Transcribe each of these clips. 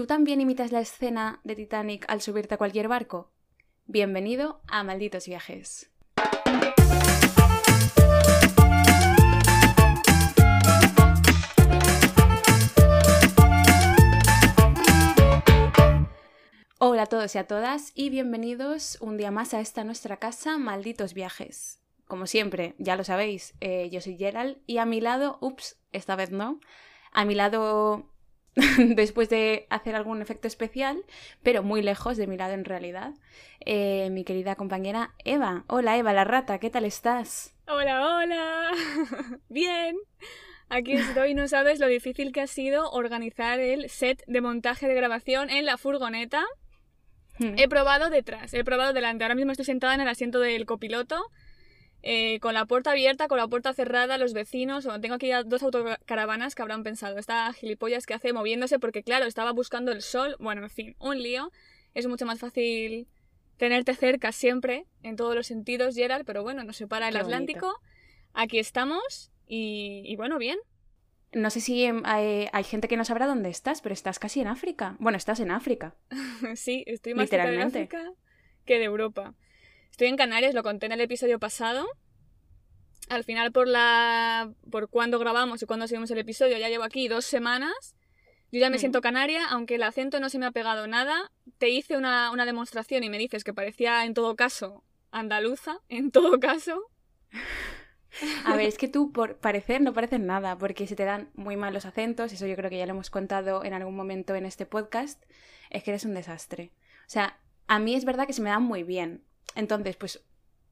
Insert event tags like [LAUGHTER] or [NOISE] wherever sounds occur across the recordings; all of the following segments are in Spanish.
¿Tú también imitas la escena de Titanic al subirte a cualquier barco? Bienvenido a Malditos Viajes. Hola a todos y a todas y bienvenidos un día más a esta nuestra casa, Malditos Viajes. Como siempre, ya lo sabéis, eh, yo soy Gerald y a mi lado, ups, esta vez no, a mi lado [LAUGHS] después de hacer algún efecto especial, pero muy lejos de mi lado en realidad, eh, mi querida compañera Eva. Hola Eva, la rata, ¿qué tal estás? Hola, hola. [LAUGHS] Bien. Aquí estoy, no sabes lo difícil que ha sido organizar el set de montaje de grabación en la furgoneta. Hmm. He probado detrás, he probado delante. Ahora mismo estoy sentada en el asiento del copiloto, eh, con la puerta abierta, con la puerta cerrada, los vecinos. tengo aquí dos autocaravanas que habrán pensado. Esta gilipollas que hace moviéndose porque, claro, estaba buscando el sol. Bueno, en fin, un lío. Es mucho más fácil tenerte cerca siempre, en todos los sentidos, Gerald, pero bueno, nos separa el Atlántico. Aquí estamos y, y bueno, bien. No sé si em, hay, gente que no sabrá dónde estás, pero estás casi en África. Bueno, estás en África. [LAUGHS] sí, estoy más cerca de África que de Europa. Estoy en Canarias, lo conté en el episodio pasado. Al final, por la. por cuando grabamos y cuando subimos el episodio, ya llevo aquí dos semanas. Yo ya me mm. siento canaria, aunque el acento no se me ha pegado nada. Te hice una, una demostración y me dices que parecía en todo caso andaluza, en todo caso. A ver, [LAUGHS] es que tú por parecer no pareces nada, porque se te dan muy mal los acentos, eso yo creo que ya lo hemos contado en algún momento en este podcast, es que eres un desastre. O sea, a mí es verdad que se me dan muy bien. Entonces, pues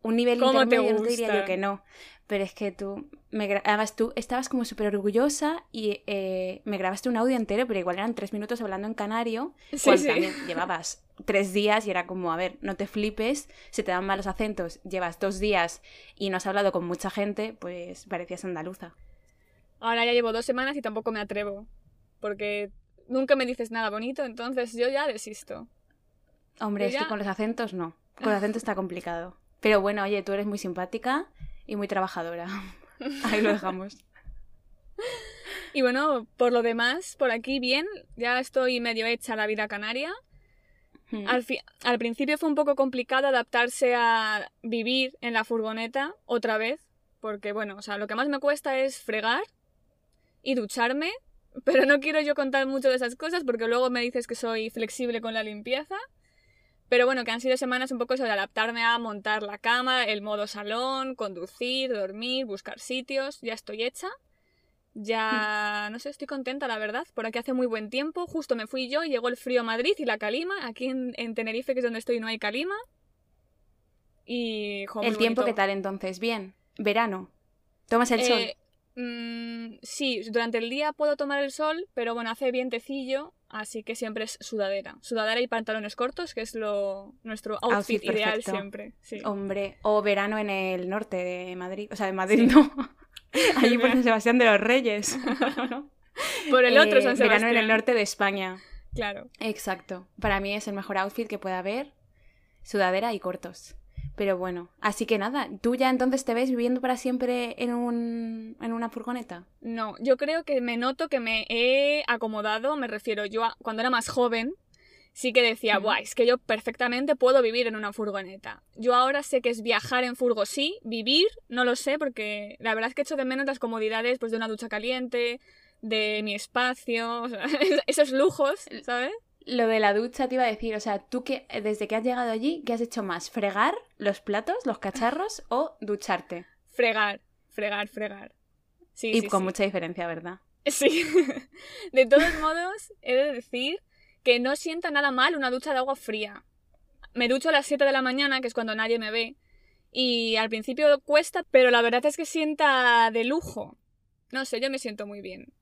un nivel intermedio no te diría yo que no. Pero es que tú, me además tú estabas como súper orgullosa y eh, me grabaste un audio entero, pero igual eran tres minutos hablando en canario, sí, cuando también llevabas tres días y era como, a ver, no te flipes, se te dan malos acentos, llevas dos días y no has hablado con mucha gente, pues parecías andaluza. Ahora ya llevo dos semanas y tampoco me atrevo, porque nunca me dices nada bonito, entonces yo ya desisto. Hombre, es que con los acentos no, con los acentos está complicado. Pero bueno, oye, tú eres muy simpática y muy trabajadora. [LAUGHS] Ahí lo dejamos. Y bueno, por lo demás, por aquí bien, ya estoy medio hecha la vida canaria. Hmm. Al, al, principio fue un poco complicado adaptarse a vivir en la furgoneta otra vez, porque bueno, o sea, lo que más me cuesta es fregar y ducharme, pero no quiero yo contar mucho de esas cosas porque luego me dices que soy flexible con la limpieza. Pero bueno, que han sido semanas un poco eso de adaptarme a montar la cama, el modo salón, conducir, dormir, buscar sitios. Ya estoy hecha. Ya, [LAUGHS] no sé, estoy contenta, la verdad. Por aquí hace muy buen tiempo. Justo me fui yo y llegó el frío a Madrid y la calima. Aquí en, Tenerife, que es donde estoy, no hay calima. Y, ¿El tiempo qué tal entonces? Bien. Verano. ¿Tomas el sol? Eh, mm, sí, durante el día puedo tomar el sol, pero bueno, hace vientecillo Así que siempre es sudadera. Sudadera y pantalones cortos, que es lo nuestro outfit, ideal siempre. Hombre, o verano en el norte de Madrid. O sea, de Madrid no. [LAUGHS] Allí por San Sebastián de los Reyes. [LAUGHS] por el otro San Sebastián. Eh, verano en el norte de España. Claro. Exacto. Para mí es el mejor outfit que pueda haber. Sudadera y cortos. Pero bueno, así que nada, ¿tú ya entonces te ves viviendo para siempre en, un, en una furgoneta? No, yo creo que me noto que me he acomodado, me refiero yo a cuando era más joven, sí que decía, guay, es que yo perfectamente puedo vivir en una furgoneta. Yo ahora sé que es viajar en furgo, sí, vivir, no lo sé, porque la verdad es que echo de menos las comodidades pues, de una ducha caliente, de mi espacio, [LAUGHS] esos lujos, ¿sabes? Lo de la ducha te iba a decir, o sea, tú que desde que has llegado allí, ¿qué has hecho más? ¿Fregar los platos, los cacharros [LAUGHS] o ducharte? Fregar, fregar, fregar. Sí, y con mucha diferencia, ¿verdad? Sí. [LAUGHS] de todos modos, he de decir que no sienta nada mal una ducha de agua fría. Me ducho a las 7 de la mañana, que es cuando nadie me ve, y al principio cuesta, pero la verdad es que sienta de lujo. No sé, yo me siento muy bien.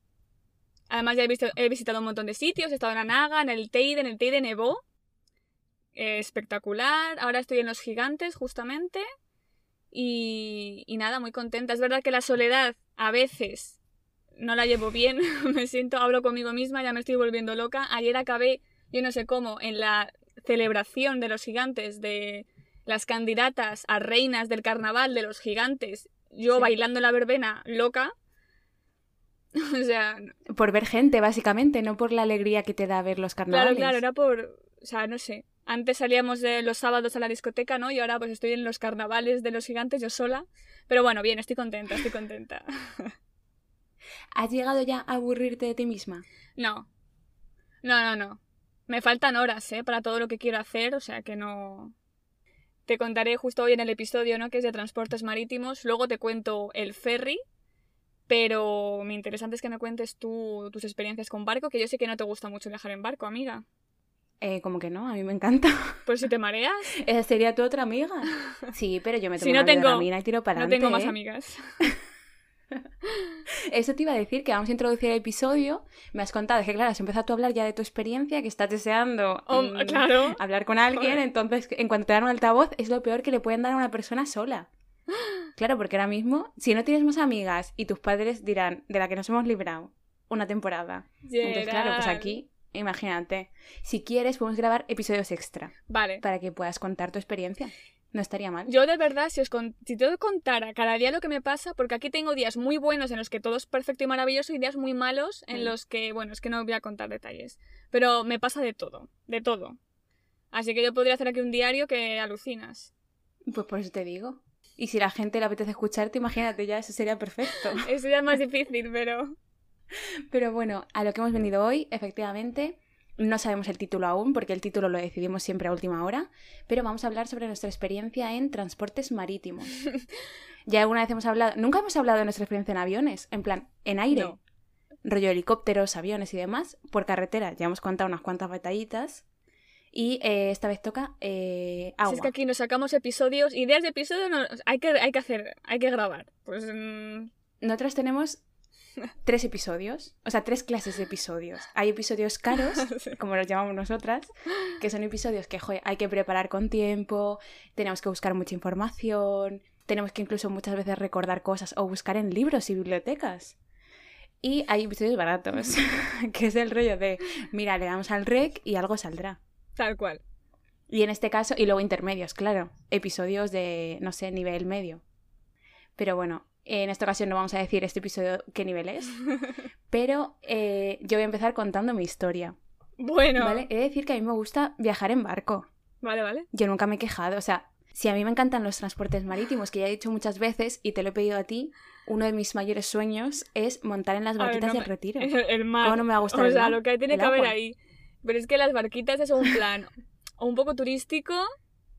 Además ya he, visto, he visitado un montón de sitios, he estado en Anaga, en el Teide, en el Teide nevó. Eh, espectacular. Ahora estoy en Los Gigantes, justamente. Y, y nada, muy contenta. Es verdad que la soledad a veces no la llevo bien. [LAUGHS] me siento, hablo conmigo misma, ya me estoy volviendo loca. Ayer acabé, yo no sé cómo, en la celebración de los gigantes, de las candidatas a reinas del carnaval de los gigantes, yo bailando la verbena loca. [LAUGHS] o sea, Por ver gente, básicamente, no por la alegría que te da ver los carnavales. claro, claro, era por, o sea, no sé. Antes salíamos de los sábados a la discoteca, ¿no? Y ahora pues estoy en los carnavales de los gigantes yo sola. Pero bueno, bien, estoy contenta, estoy contenta. [LAUGHS] ¿Has llegado ya a aburrirte de ti misma? No. No, no, no. Me faltan horas, ¿eh? Para todo lo que quiero hacer, o sea que no... Te contaré justo hoy en el episodio, ¿no? Que es de transportes marítimos. Luego te cuento el ferry. Pero me interesante es que me cuentes tú tus experiencias con barco, que yo sé que no te gusta mucho viajar en barco, amiga. Eh, como que no, a mí me encanta. Pues si te [LAUGHS] mareas, Esa sería tu otra amiga. [LAUGHS] Sí, pero yo me tomo Si no una tengo- y tiro para no tengo más ¿eh? amigas. [LAUGHS] Eso te iba a decir que vamos a introducir el episodio. Me has contado que, claro, has empezado tú a hablar ya de tu experiencia, que estás deseando Oh, mm, claro. hablar con alguien. Joder. Entonces, en cuanto te dan un altavoz, es lo peor que le pueden dar a una persona sola. Claro, porque ahora mismo, si no tienes más amigas y tus padres dirán, de la que nos hemos librado, una temporada. Entonces, claro, pues Gerard. aquí, imagínate. Si quieres, podemos grabar episodios extra Vale. para que puedas contar tu experiencia. No estaría mal. Yo de verdad, si os con- si te contara cada día lo que me pasa, porque aquí tengo días muy buenos en los que todo es perfecto y maravilloso y días muy malos en los que, bueno, es que no voy a contar detalles. Pero me pasa de todo, de todo. Así que yo podría hacer aquí un diario que alucinas. Pues por eso te digo. Y si la gente le apetece escucharte, imagínate ya, eso sería perfecto. [LAUGHS] Eso ya es más difícil, pero... Pero bueno, a lo que hemos venido hoy, efectivamente, no sabemos el título aún, porque el título lo decidimos siempre a última hora, pero vamos a hablar sobre nuestra experiencia en transportes marítimos. [LAUGHS] ya alguna vez hemos hablado, nunca hemos hablado de nuestra experiencia en aviones, en plan, en aire, No. rollo helicópteros, aviones y demás, por carretera, ya hemos contado unas cuantas batallitas. Y eh, esta vez toca eh, agua. Si es que aquí nos sacamos episodios, ideas de episodios no- hay, que, hay que hacer, hay que grabar. Pues mm, Nosotros tenemos [LAUGHS] tres episodios, o sea, tres clases de episodios. Hay episodios [LAUGHS] caros, como los llamamos nosotras, que son episodios que joder, hay que preparar con tiempo, tenemos que buscar mucha información, tenemos que incluso muchas veces recordar cosas o buscar en libros y bibliotecas. Y hay episodios baratos, [LAUGHS] que es el rollo de, mira, le damos al rec y algo saldrá. Tal cual. Y en este caso, y luego intermedios, claro, episodios de, no sé, nivel medio. Pero bueno, en esta ocasión no vamos a decir este episodio qué nivel es, [LAUGHS] pero eh, yo voy a empezar contando mi historia. Bueno, ¿Vale? He de decir que a mí me gusta viajar en barco. vale, vale. Yo nunca me he quejado, o sea, si a mí me encantan los transportes marítimos, que ya he dicho muchas veces y te lo he pedido a ti, uno de mis mayores sueños es montar en las barquitas no del retiro. El, [LAUGHS] el mar. ¿Cómo no me va a gustar O el sea, mar? lo que tiene El que haber ahí. Pero es que las barquitas es un plan o un poco turístico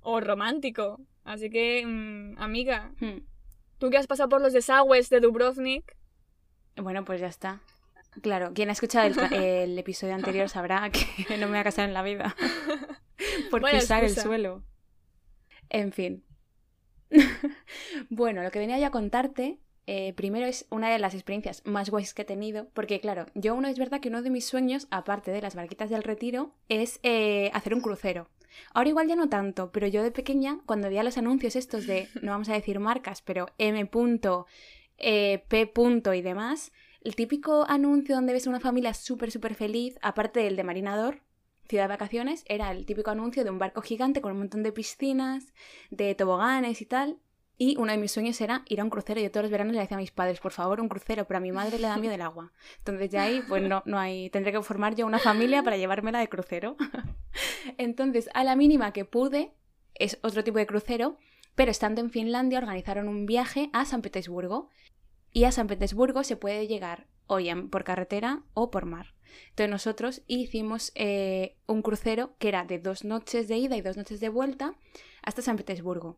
o romántico. Así que, mm, amiga, Hmm. tú que has pasado por los desagües de Dubrovnik, Bueno, pues ya está. Claro, quien ha escuchado el, [LAUGHS] episodio anterior sabrá que no me voy a casar en la vida [LAUGHS] por Buena pisar el suelo. En fin. [LAUGHS] bueno, lo que venía yo a contarte, eh, primero es una de las experiencias más guays que he tenido, porque claro, yo uno es verdad que uno de mis sueños, aparte de las barquitas del retiro, es eh, hacer un crucero. Ahora igual ya no tanto, pero yo de pequeña, cuando veía los anuncios estos de, [LAUGHS] no vamos a decir marcas, pero M. eh, P. y demás, el típico anuncio donde ves una familia súper, súper feliz, aparte del de Marinador, Ciudad de Vacaciones, era el típico anuncio de un barco gigante con un montón de piscinas, de toboganes y tal. Y uno de mis sueños era ir a un crucero. Yo todos los veranos le decía a mis padres, por favor, un crucero, pero a mi madre le da miedo el agua. Entonces ya ahí, pues no, no hay, tendré que formar yo una familia para llevármela de crucero. [LAUGHS] Entonces, a la mínima que pude, es otro tipo de crucero, pero estando en Finlandia organizaron un viaje a San Petersburgo. Y a San Petersburgo se puede llegar o por carretera o por mar. Entonces nosotros hicimos eh, un crucero que era de dos noches de ida y dos noches de vuelta hasta San Petersburgo.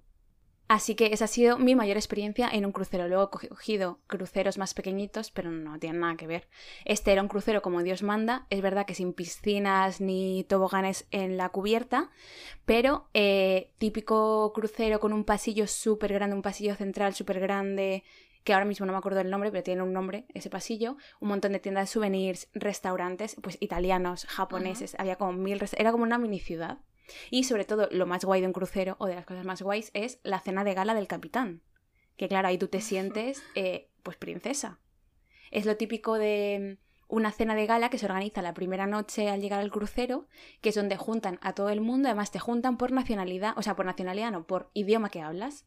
Así que esa ha sido mi mayor experiencia en un crucero. Luego he cogido cruceros más pequeñitos, pero no tienen nada que ver. Este era un crucero como Dios manda. Es verdad que sin piscinas ni toboganes en la cubierta, pero eh, típico crucero con un pasillo súper grande, un pasillo central súper grande, que ahora mismo no me acuerdo el nombre, pero tiene un nombre, ese pasillo, un montón de tiendas de souvenirs, restaurantes, pues italianos, japoneses, había como mil, era como una mini ciudad. Y sobre todo, lo más guay de un crucero, o de las cosas más guays, es la cena de gala del capitán. Que claro, ahí tú te sientes, eh, pues princesa. Es lo típico de mm, una cena de gala que se organiza la primera noche al llegar al crucero, que es donde juntan a todo el mundo, además te juntan por nacionalidad, o sea, por nacionalidad no, por idioma que hablas.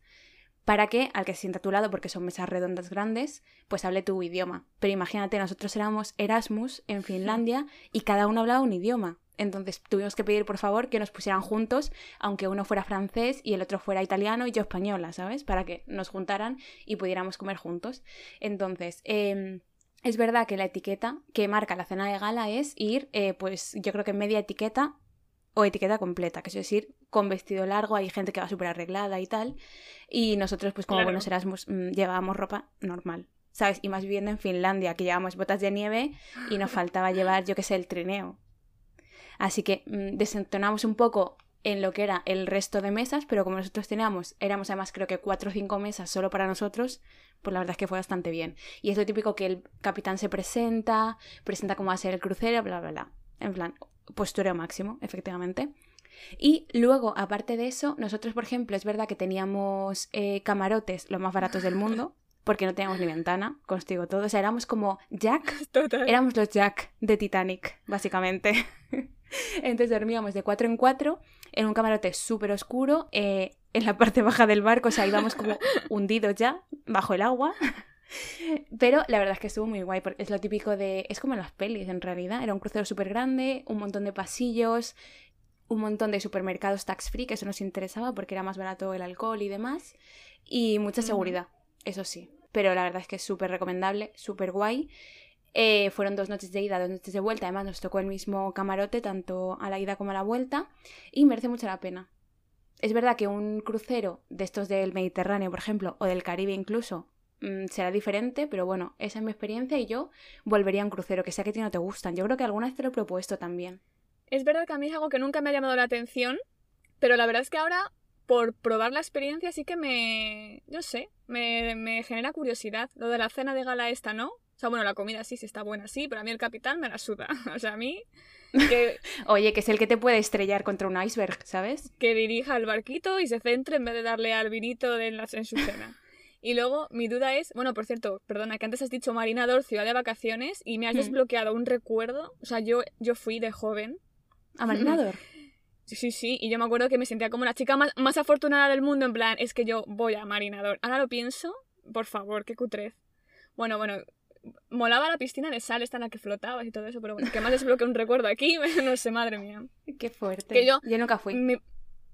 para que al que se sienta a tu lado, porque son mesas redondas grandes, pues hable tu idioma. Pero imagínate, nosotros éramos Erasmus en Finlandia y cada uno hablaba un idioma. Entonces tuvimos que pedir por favor que nos pusieran juntos, aunque uno fuera francés y el otro fuera italiano y yo española, ¿sabes? Para que nos juntaran y pudiéramos comer juntos. Entonces, em, es verdad que la etiqueta que marca la cena de gala es ir, eh, pues yo creo que media etiqueta o etiqueta completa, que es decir, con vestido largo, hay gente que va súper arreglada y tal, y nosotros pues como buenos Erasmus mm, llevábamos ropa normal, ¿sabes? Y más viviendo en Finlandia, que llevábamos botas de nieve y nos faltaba llevar, yo qué sé, el trineo. Así que mm, desentonamos un poco en lo que era el resto de mesas, pero como nosotros teníamos, éramos además creo que cuatro o cinco mesas solo para nosotros, pues la verdad es que fue bastante bien. Y es lo típico que el capitán se presenta, presenta cómo va a ser el crucero, bla, bla, bla. En plan, postureo máximo, efectivamente. Y luego, aparte de eso, nosotros, por ejemplo, es verdad que teníamos eh, camarotes los más baratos del mundo, [LAUGHS] porque no teníamos ni ventana, constigo todo. O sea, éramos como Jack. Éramos los Jack de Titanic, básicamente. [LAUGHS] [LAUGHS] Entonces dormíamos de cuatro en cuatro en un camarote súper oscuro, eh, en la parte baja del barco, o sea, íbamos como [LAUGHS] hundidos ya, bajo el agua. Pero la verdad es que estuvo muy guay, porque es lo típico de... Es como en las pelis, en realidad. Era un crucero súper grande, un montón de pasillos, un montón de supermercados tax-free, que eso nos interesaba porque era más barato el alcohol y demás. Y mucha seguridad, eso sí. Pero la verdad es que es súper recomendable, súper guay. Eh, fueron dos noches de ida, dos noches de vuelta. Además, nos tocó el mismo camarote, tanto a la ida como a la vuelta. Y merece mucho la pena. Es verdad que un crucero de estos del Mediterráneo, por ejemplo, o del Caribe incluso, Mm, será diferente, pero bueno, esa es mi experiencia y yo volvería a un crucero, que sea que a ti no te gustan. Yo creo que alguna vez te lo he propuesto también. Es verdad que a mí es algo que nunca me ha llamado la atención, pero la verdad es que ahora, por probar la experiencia, sí que me. Yo sé, me, me genera curiosidad. Lo de la cena de gala esta, ¿no? Sea, bueno, la comida sí, sí está buena, sí, pero a mí el capitán me la suda. [LAUGHS] O sea, a mí. Que... [LAUGHS] Oye, que es el que te puede estrellar contra un iceberg, ¿sabes? Que dirija el barquito y se centre en vez de darle al vinito de en, en su cena. Y luego mi duda es, bueno, por cierto, perdona, que antes has dicho Marinador, ciudad de vacaciones, y me has desbloqueado un recuerdo. O sea, yo, yo fui de joven. ¿A Marinador? Sí, [LAUGHS] sí, sí, y yo me acuerdo que me sentía como la chica más, más afortunada del mundo, en plan, es que yo voy a Marinador. Ahora lo pienso, por favor, qué cutrez. Bueno, bueno, molaba la piscina de sal esta en la que flotabas y todo eso, pero bueno, que más desbloqueo un recuerdo aquí, [LAUGHS] no sé, madre mía. Qué fuerte. Que yo, yo nunca fui.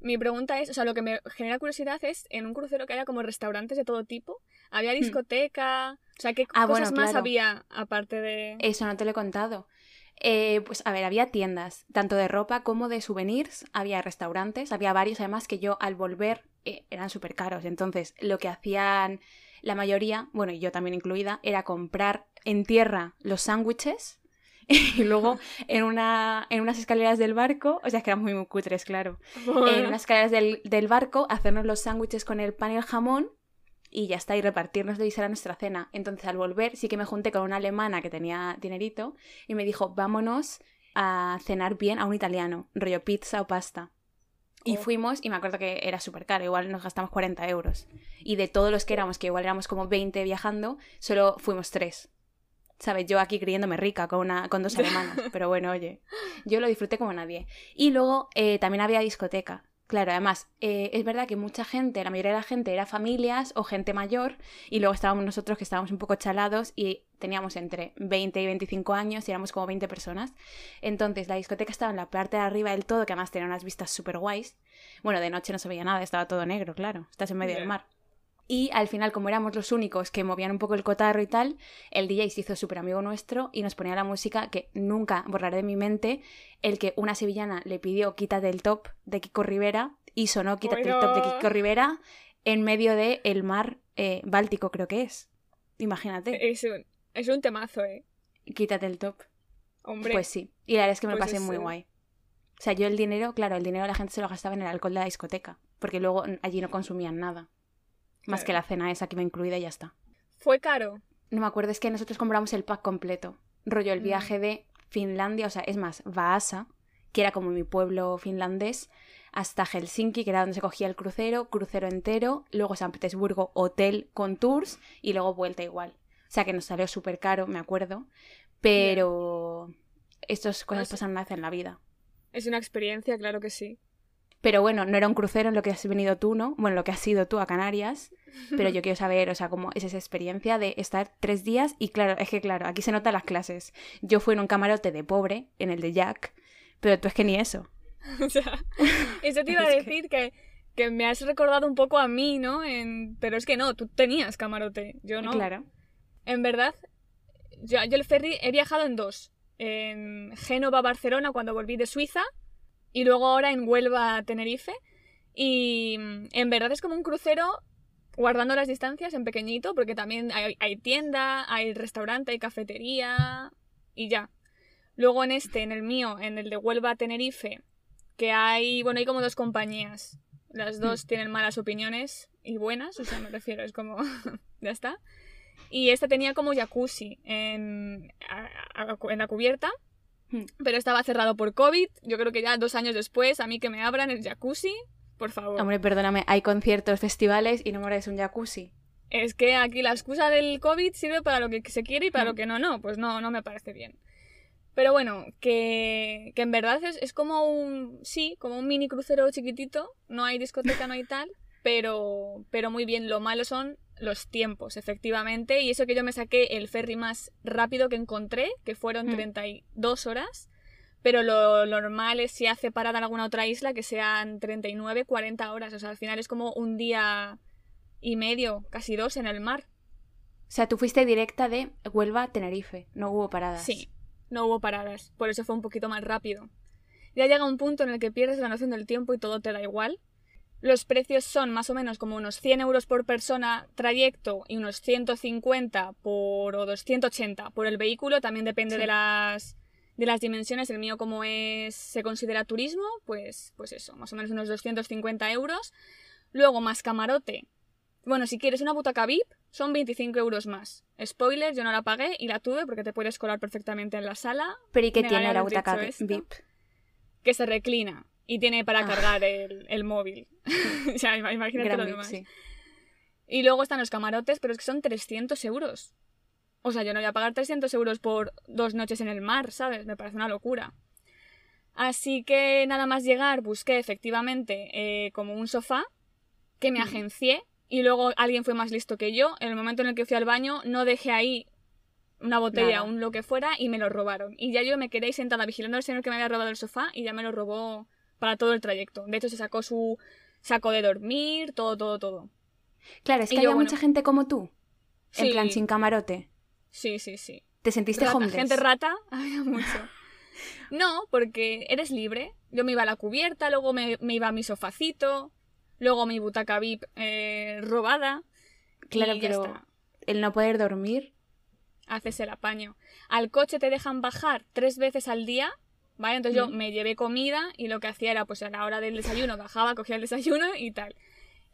Mi pregunta es, o sea, lo que me genera curiosidad es en un crucero que haya como restaurantes de todo tipo. ¿Había hmm. discoteca? O sea, ¿qué ah, cosas más había aparte de...? Eso no te lo he contado. Eh, pues a ver, había tiendas, tanto de ropa como de souvenirs, había restaurantes, había varios además que yo al volver eh, eran súper caros. Entonces, lo que hacían la mayoría, bueno, y yo también incluida, era comprar en tierra los sándwiches [LAUGHS] y luego en, una, en unas escaleras del barco, o sea, que eran muy, muy cutres, claro, en unas escaleras del, del barco, hacernos los sándwiches con el pan y el jamón y ya está, y repartirnos y será nuestra cena. Entonces al volver sí que me junté con una alemana que tenía dinerito y me dijo, vámonos a cenar bien a un italiano, rollo pizza o pasta. Y fuimos y me acuerdo que era súper caro, igual nos gastamos 40 euros. Y de todos los que éramos, que igual éramos como 20 viajando, solo fuimos tres. ¿sabes? Yo aquí creyéndome rica con, una, con dos [LAUGHS] alemanas, pero bueno, oye, yo lo disfruté como nadie. Y luego eh, también había discoteca. Claro, además, eh, es verdad que mucha gente, la mayoría de la gente era familias o gente mayor, y luego estábamos nosotros que estábamos un poco chalados y teníamos entre 20 y 25 años y éramos como 20 personas. Entonces, la discoteca estaba en la parte de arriba del todo, que además tenía unas vistas súper guays. Bueno, de noche no se veía nada, estaba todo negro, claro, estás en medio del mar. Y al final, como éramos los únicos que movían un poco el cotarro y tal, el DJ se hizo súper amigo nuestro y nos ponía la música que nunca borraré de mi mente, el que una sevillana le pidió quítate el top de Kiko Rivera y sonó quítate el top de Kiko Rivera en medio del el mar eh, Báltico, creo que es. Imagínate. Es un, es un temazo, ¿eh? Quítate el top. Hombre. Pues sí. Y la verdad es que me lo pues pasé muy guay. O sea, yo el dinero, claro, el dinero la gente se lo gastaba en el alcohol de la discoteca, porque luego allí no consumían nada. Más que la cena esa que me incluida y ya está. ¿Fue caro? No me acuerdo, es que nosotros compramos el pack completo. Rollo el mm. viaje de Finlandia, o sea, es más, Vaasa, que era como mi pueblo finlandés, hasta Helsinki, que era donde se cogía el crucero, crucero entero, luego San Petersburgo, hotel con tours y luego vuelta igual. O sea que nos salió súper caro, me acuerdo, pero estas cosas pues pasan una vez en la vida. Es una experiencia, claro que sí. Pero bueno, no era un crucero en lo que has venido tú, ¿no? Bueno, lo que has sido tú a Canarias. Pero yo [LAUGHS] quiero saber, o sea, cómo es esa experiencia de estar tres días. Y claro, es que claro, aquí se notan las clases. Yo fui en un camarote de pobre, en el de Jack, pero tú es que ni eso. [LAUGHS] O sea, eso te iba a decir que... que... me has recordado un poco a mí, ¿no? En... Pero es que no, tú tenías camarote, yo no. Claro. En verdad, yo, yo el ferry he viajado en dos. En Génova, Barcelona, cuando volví de Suiza, y luego ahora en Huelva, Tenerife. Y en verdad es como un crucero guardando las distancias en pequeñito, porque también hay, hay, tienda, hay restaurante, hay cafetería y ya. Luego en este, en el mío, en el de Huelva, Tenerife, que hay, bueno, hay como dos compañías. Las dos tienen malas opiniones y buenas, o sea, me refiero, es como, [LAUGHS] ya está. Y esta tenía como jacuzzi en, en la cubierta, pero estaba cerrado por COVID. Yo creo que ya dos años después, a mí que me abran el jacuzzi, por favor. Hombre, perdóname, hay conciertos, festivales y no me un jacuzzi. Es que aquí la excusa del COVID sirve para lo que se quiere y para lo que no, no. Pues no, no me parece bien. Pero bueno, que, que en verdad es, es, como un. Sí, como un mini crucero chiquitito. No hay discoteca, no hay tal. Pero, pero muy bien. Lo malo son los tiempos, efectivamente. Y eso que yo me saqué el ferry más rápido que encontré, que fueron 32 horas. Pero lo, normal es si hace parada en alguna otra isla que sean 39, 40 horas. O sea, al final es como un día y medio, casi dos en el mar. O sea, tú fuiste directa de Huelva a Tenerife, no hubo paradas. Sí, no hubo paradas, por eso fue un poquito más rápido. Ya llega un punto en el que pierdes la noción del tiempo y todo te da igual. Los precios son más o menos como unos 100 euros por persona trayecto y unos 150 por, o 280 por el vehículo, también depende sí. de las de las dimensiones, el mío como es se considera turismo, pues, pues eso, más o menos unos 250 euros. Luego más camarote. Bueno, si quieres una butaca VIP, son 25 euros más. Spoiler, yo no la pagué y la tuve porque te puedes colar perfectamente en la sala. ¿Pero y qué tiene la butaca VIP? Que se reclina y tiene para ah. cargar el, el, móvil. [LAUGHS] o sea, imagínate Gran lo demás. Sí. Y luego están los camarotes, pero es que son 300 euros. O sea, yo no voy a pagar 300 euros por dos noches en el mar, ¿sabes? Me parece una locura. Así que nada más llegar, busqué efectivamente eh, como un sofá que me agencié y luego alguien fue más listo que yo. En el momento en el que fui al baño, no dejé ahí una botella, o un lo que fuera, y me lo robaron. Y ya yo me quedé sentada vigilando al señor que me había robado el sofá y ya me lo robó para todo el trayecto. De hecho, se sacó su saco de dormir, todo, todo, todo. Claro, es que y había mucha gente como tú. En sí. plan, sin camarote. Sí, sí, sí. ¿Te sentiste rata, homeless? Gente rata, [LAUGHS] había mucho. No, porque eres libre. Yo me iba a la cubierta, luego me, me iba a mi sofacito, luego mi butaca VIP eh, robada. Claro, pero está. el no poder dormir. Haces el apaño. Al coche te dejan bajar tres veces al día, ¿vale? Entonces mm. yo me llevé comida y lo que hacía era, pues a la hora del desayuno bajaba, cogía el desayuno y tal.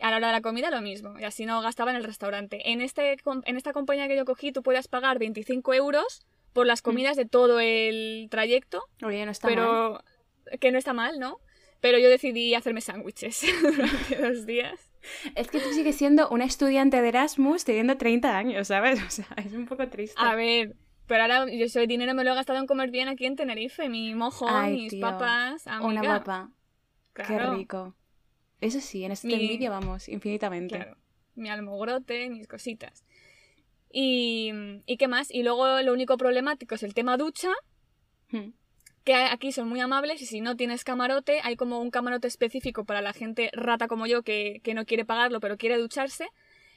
A la hora de la comida lo mismo, y así no gastaba en el restaurante. En, este, en esta compañía que yo cogí tú puedes pagar 25 euros por las comidas mm. de todo el trayecto. Oye, no está pero mal. que no está mal, ¿no? Pero yo decidí hacerme sándwiches [LAUGHS] durante dos días. Es que tú sigues siendo una estudiante de Erasmus teniendo 30 años, ¿sabes? [LAUGHS] O sea, es un poco triste. A ver, pero ahora yo soy dinero me lo he gastado en comer bien aquí en Tenerife. Mi mojo, Ay, mis tío. papas, amiga. Una guapa. Claro. Qué rico. Eso sí, en este Mi- envidia vamos, infinitamente. Claro. Mi almogrote, mis cositas. Y, ¿Y qué más? Y luego lo único problemático es el tema ducha, Hmm. que aquí son muy amables y si no tienes camarote, hay como un camarote específico para la gente rata como yo que, que no quiere pagarlo pero quiere ducharse.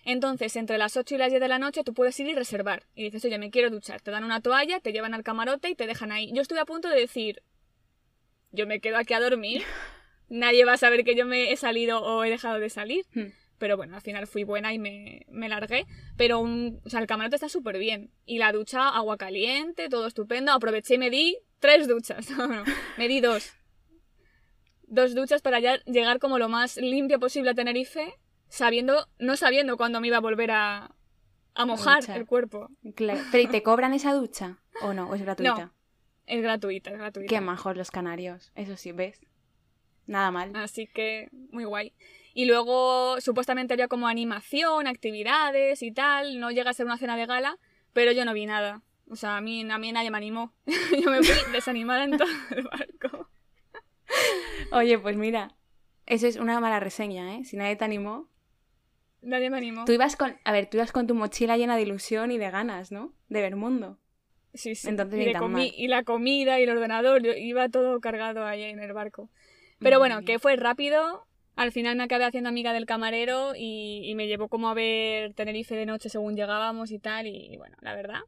Entonces, entre las 8 y las 10 de la noche tú puedes ir y reservar. Y dices, oye, me quiero duchar. Te dan una toalla, te llevan al camarote y te dejan ahí. Yo estuve a punto de decir, yo me quedo aquí a dormir. [LAUGHS] Nadie va a saber que yo me he salido o he dejado de salir. Hmm. Pero bueno, al final fui buena y me, me largué. Pero un, o sea, el camarote está súper bien. Y la ducha, agua caliente, todo estupendo. Aproveché y me di tres duchas. [LAUGHS] No, no, me di dos. Dos duchas para ya llegar como lo más limpio posible a Tenerife, sabiendo, no sabiendo cuándo me iba a volver a, a mojar el cuerpo. Claro. ¿Pero y te cobran esa ducha? ¿O no? ¿O es gratuita? Es gratuita, es gratuita. Qué majos los canarios. Eso sí, ¿ves? Nada mal. Así que muy guay. Y luego supuestamente había como animación, actividades y tal. No llega a ser una cena de gala, pero yo no vi nada. O sea, a mí, a mí nadie me animó. [LAUGHS] yo me fui desanimada en todo el barco. Oye, pues mira, Eso es una mala reseña, ¿eh? Si nadie te animó. Nadie me animó. Tú ibas con, a ver, tú ibas con tu mochila llena de ilusión y de ganas, ¿no? De ver mundo. Sí, sí. Entonces y, de comi- y la comida y el ordenador, yo- iba todo cargado ahí en el barco. Pero bueno, Madre que fue rápido. Al final me acabé haciendo amiga del camarero y, y me llevó como a ver Tenerife de noche según llegábamos y tal. Y bueno, la verdad,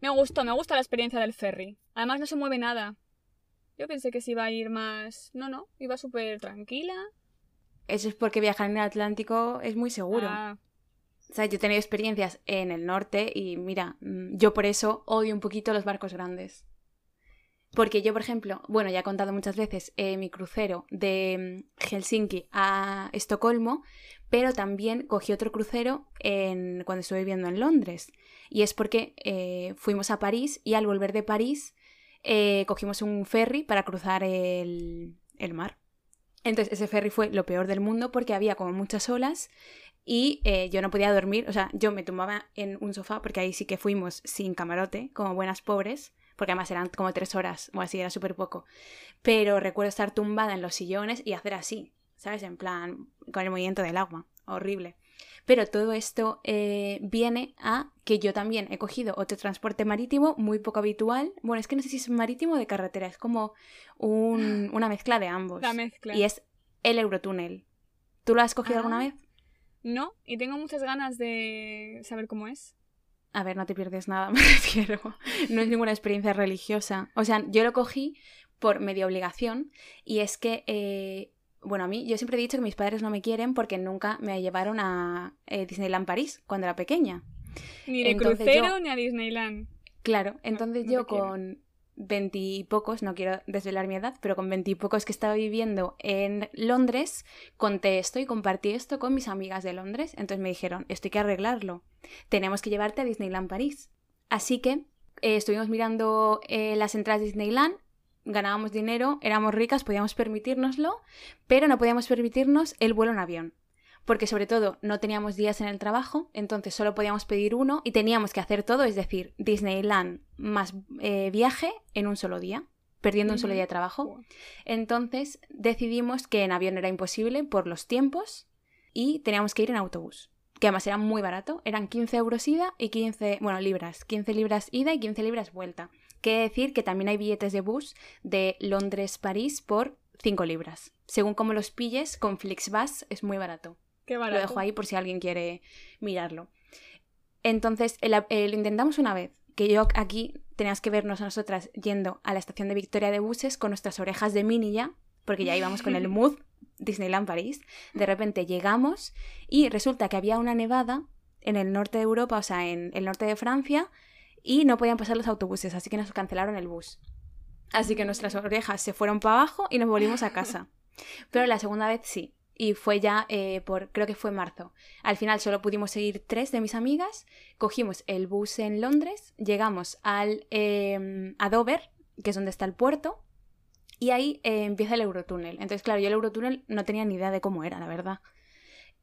me gustó, me gusta la experiencia del ferry. Además no se mueve nada. Yo pensé que se iba a ir más... No, no, iba súper tranquila. Eso es porque viajar en el Atlántico es muy seguro. Ah, O sea, yo he tenido experiencias en el norte y mira, mm, yo por eso odio un poquito los barcos grandes. Porque yo, por ejemplo, bueno, ya he contado muchas veces eh, mi crucero de mm, Helsinki a Estocolmo, pero también cogí otro crucero en, cuando estuve viviendo en Londres. Y es porque eh, fuimos a París y al volver de París eh, cogimos un ferry para cruzar el, el mar. Entonces ese ferry fue lo peor del mundo porque había como muchas olas y eh, yo no podía dormir, o sea, yo me tumbaba en un sofá porque ahí sí que fuimos sin camarote, como buenas pobres, porque además eran como tres horas o así, era súper poco. Pero recuerdo estar tumbada en los sillones y hacer así, ¿sabes? En plan, con el movimiento del agua, horrible. Pero todo esto eh, viene a que yo también he cogido otro transporte marítimo muy poco habitual. Bueno, es que no sé si es marítimo o de carretera, es como un- [GASPS] una mezcla de ambos. la mezcla. Y es el Eurotúnel. ¿Tú lo has cogido Ah. alguna vez? No, y tengo muchas ganas de saber cómo es. A ver, no te pierdes nada, [LAUGHS] me refiero. No es ninguna experiencia religiosa. O sea, yo lo cogí por medio obligación y es que, eh, bueno, a mí yo siempre he dicho que mis padres no me quieren porque nunca me llevaron a eh, Disneyland París cuando era pequeña. Ni de Entonces crucero yo- ni a Disneyland. Claro, entonces no yo te quieren. con veintipocos, no quiero desvelar mi edad, pero con veintipocos que estaba viviendo en Londres, conté esto y compartí esto con mis amigas de Londres. Entonces me dijeron, esto hay que arreglarlo. Tenemos que llevarte a Disneyland París. Así que eh, estuvimos mirando eh, las entradas de Disneyland, ganábamos dinero, éramos ricas, podíamos permitírnoslo, pero no podíamos permitirnos el vuelo en avión. Porque sobre todo no teníamos días en el trabajo, entonces solo podíamos pedir uno y teníamos que hacer todo, es decir, Disneyland más eh, viaje en un solo día, perdiendo un solo día de trabajo. Entonces decidimos que en avión era imposible por los tiempos y teníamos que ir en autobús, que además era muy barato, eran 15 euros ida y 15, bueno, libras, 15 libras ida y 15 libras vuelta. Quiere decir que también hay billetes de bus de Londres-París por 5 libras. Según como los pilles, con Flixbus es muy barato. Qué Lo barato. dejo ahí por si alguien quiere mirarlo. Entonces, el- el- lo intentamos una vez, que yo aquí tenías que vernos a nosotras yendo a la estación de Victoria de buses con nuestras orejas de mini ya, porque ya íbamos con el [LAUGHS] mood Disneyland París. De repente llegamos y resulta que había una nevada en el norte de Europa, o sea, en el norte de Francia, y no podían pasar los autobuses, así que nos cancelaron el bus. Así que nuestras orejas se fueron para abajo y nos volvimos a casa. [LAUGHS] Pero la segunda vez sí. Y fue ya eh, por, creo que fue marzo. Al final solo pudimos seguir tres de mis amigas. Cogimos el bus en Londres, llegamos al, eh, a Dover, que es donde está el puerto, y ahí eh, empieza el Eurotúnel. Entonces, claro, yo el Eurotúnel no tenía ni idea de cómo era, la verdad.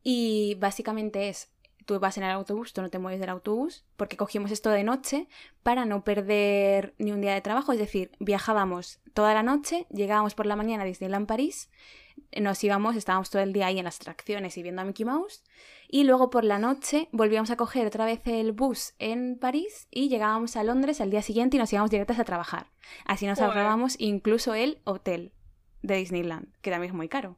Y básicamente es, tú vas en el autobús, tú no te mueves del autobús, porque cogimos esto de noche para no perder ni un día de trabajo. Es decir, viajábamos toda la noche, llegábamos por la mañana a Disneyland París, nos íbamos, estábamos todo el día ahí en las atracciones y viendo a Mickey Mouse, y luego por la noche volvíamos a coger otra vez el bus en París y llegábamos a Londres al día siguiente y nos íbamos directas a trabajar. Así nos ahorrábamos incluso el hotel de Disneyland, que también es muy caro.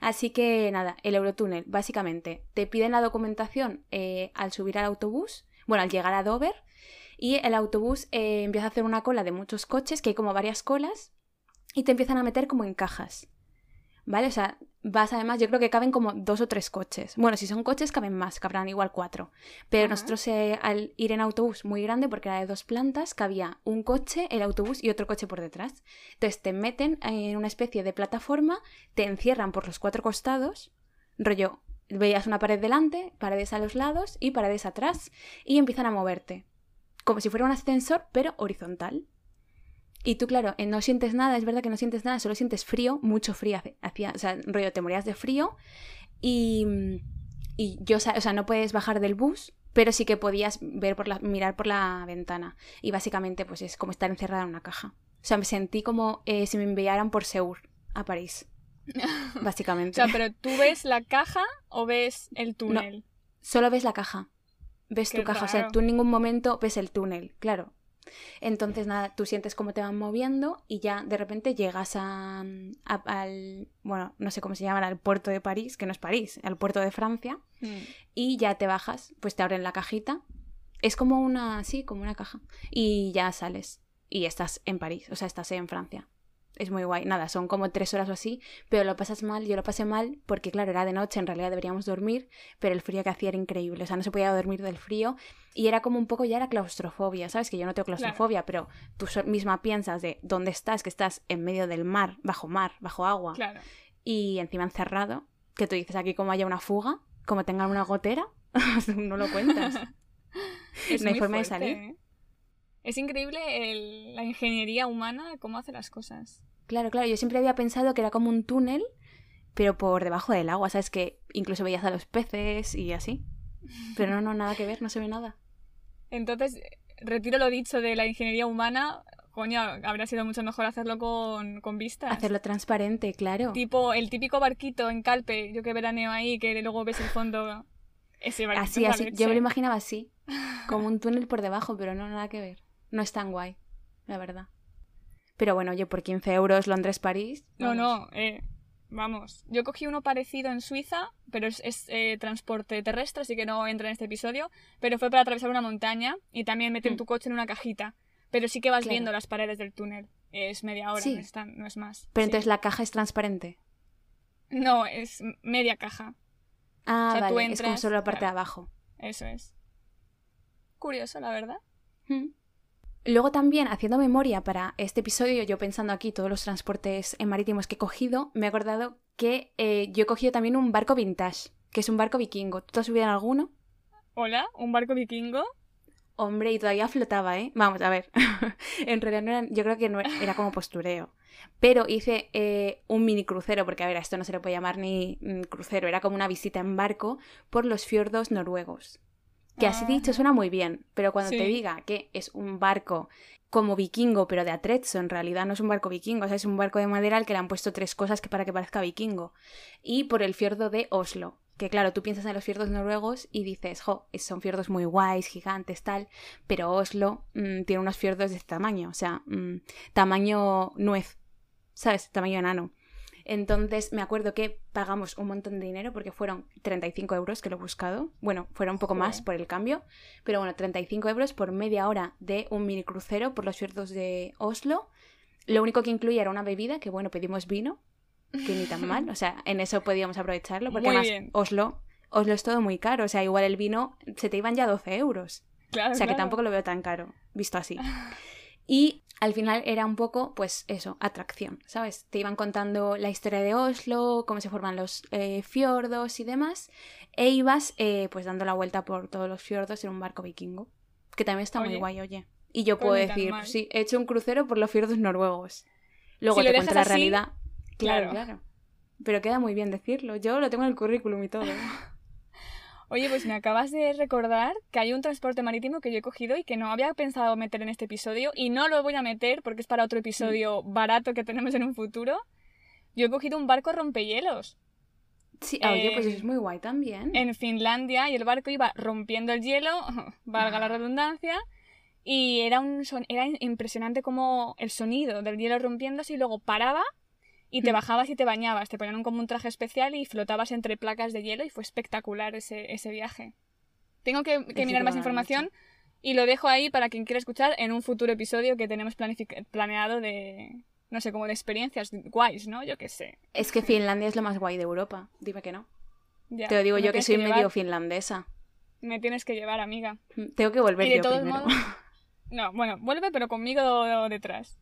Así que nada, el Eurotúnel, básicamente, te piden la documentación eh, al subir al autobús, bueno, al llegar a Dover, y el autobús eh, empieza a hacer una cola de muchos coches, que hay como varias colas, y te empiezan a meter como en cajas. ¿Vale? O sea, vas además, yo creo que caben como dos o tres coches. Bueno, si son coches, caben más, cabrán igual cuatro. Pero Ajá. nosotros eh, al ir en autobús muy grande, porque era de dos plantas, cabía un coche, el autobús y otro coche por detrás. Entonces te meten en una especie de plataforma, te encierran por los cuatro costados, rollo, veías una pared delante, paredes a los lados y paredes atrás, y empiezan a moverte. Como si fuera un ascensor, pero horizontal. Y tú, claro, eh, no sientes nada, es verdad que no sientes nada, solo sientes frío, mucho frío. Hacía, o sea, rollo, te morías de frío. Y, y yo, o sea, no puedes bajar del bus, pero sí que podías ver por la, mirar por la ventana. Y básicamente, pues es como estar encerrada en una caja. O sea, me sentí como eh, si me enviaran por Seur a París. [LAUGHS] básicamente. O sea, pero ¿tú ves la caja o ves el túnel? Solo ves la caja. Ves Qué tu caja. O sea, tú en ningún momento ves el túnel, claro. Entonces, nada, tú sientes cómo te van moviendo y ya de repente llegas a, a- al. Bueno, no sé cómo se llama, al puerto de París, que no es París, al puerto de Francia. Mm. y ya te bajas, pues te abren la cajita. Es como una, sí, como una caja. Y ya sales. Y estás en París, o sea, estás en Francia. Es muy guay. Nada, son como tres horas o así, pero lo pasas mal. Yo lo pasé mal porque, claro, era de noche, en realidad deberíamos dormir, pero el frío que hacía era increíble. O sea, no se podía dormir del frío. Y era como un poco ya la claustrofobia, ¿sabes? Que yo no tengo claustrofobia, pero tú misma piensas de dónde estás, que estás en medio del mar, bajo mar, bajo agua Claro. y encima encerrado, que tú dices aquí como haya una fuga, como tengan una gotera, [LAUGHS] no lo cuentas. [LAUGHS] Es No hay muy forma de fuerte, salir. ¿eh? Es increíble el- la ingeniería humana, cómo hace las cosas. Claro, claro, yo siempre había pensado que era como un túnel, pero por debajo del agua, ¿sabes? Que incluso veías a los peces y así. Pero no, no, nada que ver, no se ve nada. Entonces, retiro lo dicho de la ingeniería humana. Coño, habría sido mucho mejor hacerlo con, con vistas. Hacerlo transparente, claro. Tipo, el típico barquito en Calpe, yo que veraneo ahí, que luego ves el fondo. Ese barquito Así, así. Yo me lo imaginaba así, como un túnel por debajo, pero no, nada que ver. No es tan guay, la verdad. Pero bueno, yo por 15 euros Londres-París. No, no, eh, vamos. Yo cogí uno parecido en Suiza, pero es, es, eh, transporte terrestre, así que no entra en este episodio. Pero fue para atravesar una montaña y también meter Mm. tu coche en una cajita. Pero sí que vas Claro. viendo las paredes del túnel. Es media hora, Sí. no, es tan- no es más. Pero Sí. entonces la caja es transparente. No, es media caja. Ah, O sea, tú vale, es como entras, solo la parte claro. de abajo. Eso es. Curioso, la verdad. Mm. Luego también, haciendo memoria para este episodio, yo pensando aquí todos los transportes eh, marítimos que he cogido, me he acordado que eh, yo he cogido también un barco vintage, que es un barco vikingo. ¿Tú te has subido en alguno? Hola, un barco vikingo. Hombre, y todavía flotaba, ¿eh? Vamos, a ver. [LAUGHS] en realidad no era, yo creo que no era, era como postureo. Pero hice eh, un mini crucero, porque a ver, a esto no se le puede llamar ni mm, crucero, era como una visita en barco por los fiordos noruegos. Que así Ah. dicho suena muy bien, pero cuando te diga que es un barco como vikingo, pero de atrezzo, en realidad no es un barco vikingo, o sea, es un barco de madera al que le han puesto tres cosas que para que parezca vikingo. Y por el fiordo de Oslo, que claro, tú piensas en los fiordos noruegos y dices, jo, son fiordos muy guays, gigantes, tal, pero Oslo mm, tiene unos fiordos de este tamaño, o sea, mm, tamaño nuez, ¿sabes? Tamaño enano. Entonces me acuerdo que pagamos un montón de dinero porque fueron 35 euros que lo he buscado. Bueno, fueron un poco más por el cambio, pero bueno, 35 euros por media hora de un mini crucero por los fiordos de Oslo. Lo único que incluía era una bebida, que bueno, pedimos vino, que ni tan mal, [LAUGHS] o sea, en eso podíamos aprovecharlo, porque Muy además bien. Oslo, Oslo es todo muy caro, o sea, igual el vino se te iban ya 12 euros. Claro, O sea que tampoco lo veo tan caro, visto así. [LAUGHS] Y al final era un poco, pues eso, atracción, ¿sabes? Te iban contando la historia de Oslo, cómo se forman los eh, fiordos y demás, e ibas pues dando la vuelta por todos los fiordos en un barco vikingo, que también está muy guay, oye. Y yo puedo decir, pues sí, he hecho un crucero por los fiordos noruegos. Luego Si te cuento la así, realidad. Claro, claro. claro. Pero queda muy bien decirlo. Yo lo tengo en el currículum y todo. [LAUGHS] Oye, pues me acabas de recordar que hay un transporte marítimo que yo he cogido y que no había pensado meter en este episodio y no lo voy a meter porque es para otro episodio Mm. barato que tenemos en un futuro. Yo he cogido un barco rompehielos Sí, oye, pues eso es muy guay también. en Finlandia y el barco iba rompiendo el hielo, [LAUGHS] valga Ah. la redundancia, y era, un son- era impresionante como el sonido del hielo rompiéndose y luego paraba y te bajabas y te bañabas, te ponían un- como un traje especial y flotabas entre placas de hielo y fue espectacular ese, ese viaje. Tengo que, que sí que mirar más información y lo dejo ahí para quien quiera escuchar en un futuro episodio que tenemos planific- planeado de, no sé, como de experiencias guays, ¿no? Yo qué sé. Es que Finlandia es lo más guay de Europa. Dime que no. Ya, Te lo digo yo que soy medio finlandesa. Me tienes que llevar, amiga. Tengo que volver Y de yo todos primero. modos, [LAUGHS] no, bueno, vuelve, pero conmigo detrás.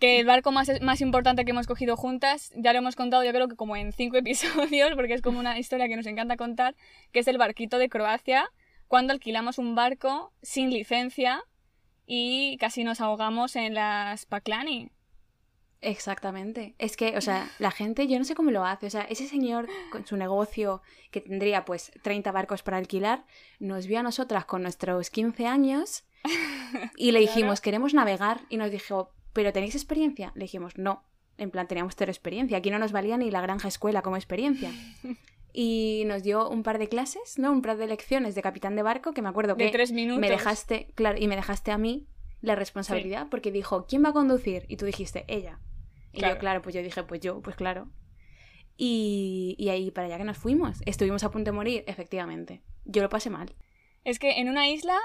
Que el barco más, más importante que hemos cogido juntas, ya lo hemos contado yo creo que como en cinco [LAUGHS] episodios, porque es como una historia que nos encanta contar, que es el barquito de Croacia, cuando alquilamos un barco sin licencia y casi nos ahogamos en las Paklani. Exactamente. Es que, o sea, la gente, yo no sé cómo lo hace. O sea, ese señor con su negocio que tendría pues 30 barcos para alquilar, nos vio a nosotras con nuestros 15 años [LAUGHS] y le Claro. dijimos, queremos navegar. Y nos dijo, ¿pero tenéis experiencia? Le dijimos, no. En plan, teníamos cero experiencia. Aquí no nos valía ni la granja escuela como experiencia. [LAUGHS] Y nos dio un par de clases, ¿no? Un par de lecciones de capitán de barco que me acuerdo De que tres minutos. me dejaste, claro, y me dejaste a mí la responsabilidad porque dijo, ¿quién va a conducir? Y tú dijiste, ella. Y Claro. yo, claro, pues yo dije, pues yo, pues claro. Y, y ahí para allá que nos fuimos. Estuvimos a punto de morir, efectivamente. Yo lo pasé mal. Es que en una isla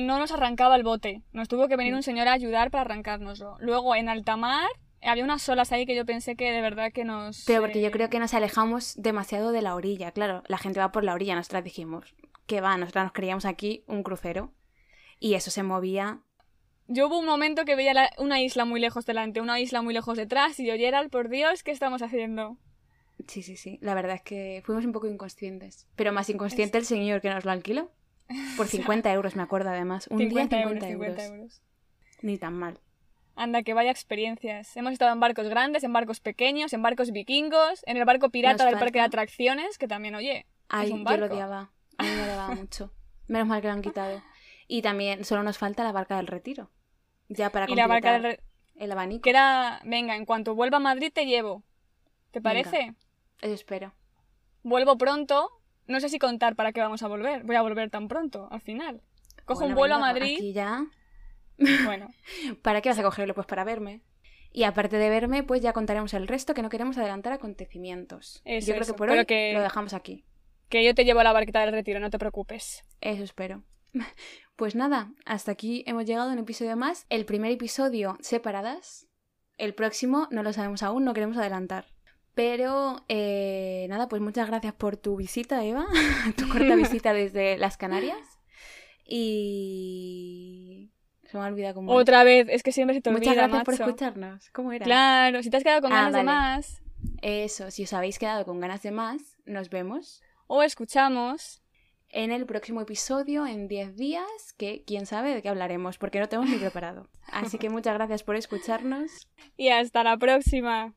no nos arrancaba el bote. Nos tuvo que venir un señor a ayudar para arrancárnoslo. Luego en alta mar había unas olas ahí que yo pensé que de verdad que nos... Pero porque yo eh, creo que nos alejamos demasiado de la orilla. Claro, la gente va por la orilla, nosotras dijimos, que va, nosotras nos creíamos aquí un crucero. Y eso se movía. Yo hubo un momento que veía la- una isla muy lejos delante, una isla muy lejos detrás y yo, Gerald, por Dios, ¿qué estamos haciendo? Sí, sí, sí. La verdad es que fuimos un poco inconscientes. Pero más inconsciente el señor que nos lo alquiló. Por [LAUGHS] 50 euros, me acuerdo además. Un 50 día euros, 50 euros. 50 euros. Ni tan mal. Anda, que vaya experiencias. Hemos estado en barcos grandes, en barcos pequeños, en barcos vikingos, en el barco pirata Nos del parque de atracciones, que también, oye, Ay, es un yo lo barco. odiaba. A mí me odiaba [LAUGHS] mucho. Menos mal que lo han quitado. Y también solo nos falta la barca del retiro. Ya para Y la barca completar del re- el abanico. que era, venga, en cuanto vuelva a Madrid te llevo. ¿Te parece? Eso espero. Vuelvo pronto. No sé si contar para qué vamos a volver. Voy a volver tan pronto, al final. Cojo Bueno, un vuelo venga, a Madrid. Aquí ya. [LAUGHS] Bueno, [LAUGHS] ¿Para qué vas a cogerlo? Pues para verme. Y aparte de verme, pues ya contaremos el resto, que no queremos adelantar acontecimientos. Eso, Yo creo eso. que por Pero hoy que- lo dejamos aquí. que yo te llevo a la barquita del retiro, no te preocupes. Eso espero. [LAUGHS] Pues nada, hasta aquí hemos llegado a un episodio más. El primer episodio separadas. El próximo no lo sabemos aún, no queremos adelantar. Pero eh, nada, pues muchas gracias por tu visita, Eva. [LAUGHS] tu corta [LAUGHS] visita desde las Canarias. Y... Se me ha olvidado cómo... Otra vez, es que siempre se te Muchas olvida, gracias por escucharnos. ¿Cómo era? Claro, si te has quedado con Ah, ganas de más, Eso, si os habéis quedado con ganas de más, nos vemos o escuchamos. en el próximo episodio en 10 días, que quién sabe de qué hablaremos, porque no tenemos ni preparado. [LAUGHS] Así que muchas gracias por escucharnos. Y hasta la próxima.